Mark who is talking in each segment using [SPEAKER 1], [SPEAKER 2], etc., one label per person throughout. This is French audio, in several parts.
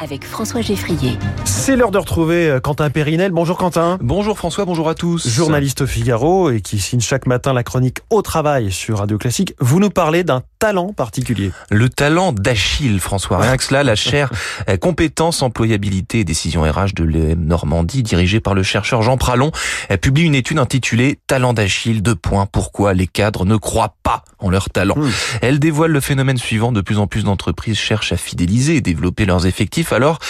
[SPEAKER 1] avec François Geffrier.
[SPEAKER 2] C'est l'heure de retrouver euh, Quentin Périnel. Bonjour Quentin.
[SPEAKER 3] Bonjour François, bonjour à tous.
[SPEAKER 2] Journaliste au Figaro et qui signe chaque matin la chronique Au travail sur Radio Classique. Vous nous parlez d'un talent particulier.
[SPEAKER 3] Le talent d'Achille, François. Rien que cela, la chaire euh, compétence, employabilité et décision RH de l'EM Normandie, dirigée par le chercheur Jean Pralon, publie une étude intitulée Talent d'Achille, deux points, pourquoi les cadres ne croient pas en leur talent. Elle dévoile le phénomène suivant, de plus en plus d'entreprises cherchent à fidéliser et développer leurs effectifs alors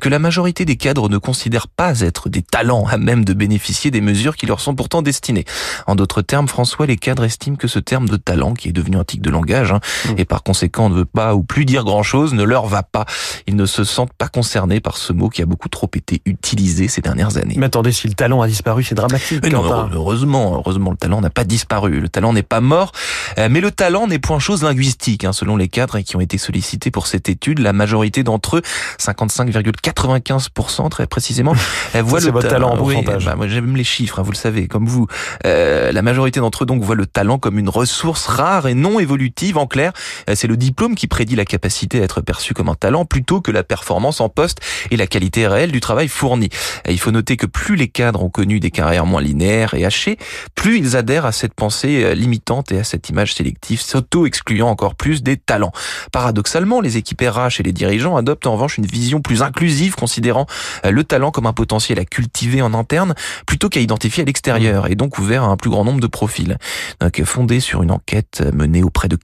[SPEAKER 3] que la majorité des cadres ne considèrent pas être des talents à même de bénéficier des mesures qui leur sont pourtant destinées. En d'autres termes, François, les cadres estiment que ce terme de talent, qui est devenu un tic de langage, hein. Et par conséquent ne veut pas ou plus dire grand-chose, ne leur va pas. Ils ne se sentent pas concernés par ce mot qui a beaucoup trop été utilisé ces dernières années.
[SPEAKER 2] Mais attendez, si le talent a disparu, c'est dramatique.
[SPEAKER 3] non, heureusement, heureusement, le talent n'a pas disparu. Le talent n'est pas mort, euh, mais le talent n'est point chose linguistique. Hein, selon les cadres qui ont été sollicités pour cette étude, la majorité d'entre eux, 55,95% très précisément.
[SPEAKER 2] Voit le votre talent en pourcentage.
[SPEAKER 3] Bah, moi j'aime les chiffres, hein, vous le savez, comme vous. Euh, la majorité d'entre eux donc voient le talent comme une ressource rare et non évolutive. En clair, euh, c'est le diplôme qui prédit la capacité à être perçu comme un talent plutôt que la performance en poste et la qualité réelle du travail fourni. il faut noter que plus les cadres ont connu des carrières moins linéaires et hachées, plus ils adhèrent à cette pensée euh, limitante et à cette image sélective, s'auto-excluant encore plus des talents. Paradoxalement, les équipes RH et les dirigeants adoptent en revanche une vision plus inclusive, considérant euh, le talent comme un potentiel à cultiver en interne plutôt qu'à identifier à l'extérieur, et donc ouvert à un plus grand nombre de profils. Donc, fondée sur une enquête menée auprès de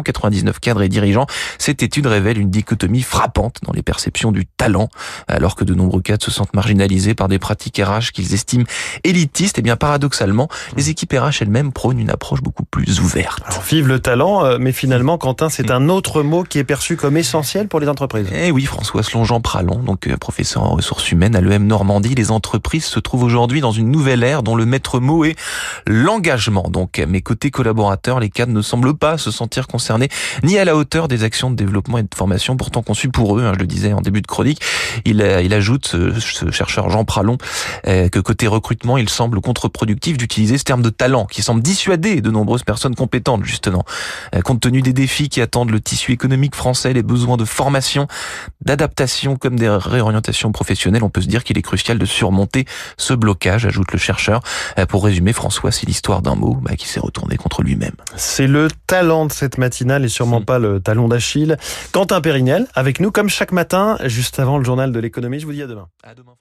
[SPEAKER 3] 499 cadres et dirigeants, cette étude révèle une dichotomie frappante dans les perceptions du talent, alors que de nombreux cadres se sentent marginalisés par des pratiques RH qu'ils estiment élitistes. Et eh bien paradoxalement, les équipes RH elles-mêmes prônent une approche beaucoup plus ouverte.
[SPEAKER 2] Alors, vive le talent, euh, mais finalement, Quentin, c'est un autre mot qui est perçu comme essentiel pour les entreprises.
[SPEAKER 3] Eh oui, François, selon Jean Pralon, donc euh, professeur en ressources humaines à l'EM Normandie, les entreprises se trouvent aujourd'hui dans une nouvelle ère dont le maître mot est l'engagement. Donc, mes côtés collaborateurs, les cadres ne semblent pas se sentir concernés ni à la hauteur des actions de développement et de formation pourtant conçues pour eux. Hein, je le disais en début de chronique. Il, euh, ajoute, ce, chercheur Jean Pralon, euh, que côté recrutement, il semble contre-productif d'utiliser ce terme de talent qui semble dissuader de nombreuses personnes compétentes, justement. Compte tenu des défis qui attendent le tissu économique français, les besoins de formation, d'adaptation comme des réorientations professionnelles, on peut se dire qu'il est crucial de surmonter ce blocage, ajoute le chercheur. Euh, pour résumer, François, c'est l'histoire d'un mot bah, qui s'est retourné contre lui-même.
[SPEAKER 2] C'est le talent de cette matinale et sûrement hmm. pas le talon d'Achille. Quentin Périnel, avec nous comme chaque matin, juste avant le journal de l'économie. Je vous dis à demain. À demain.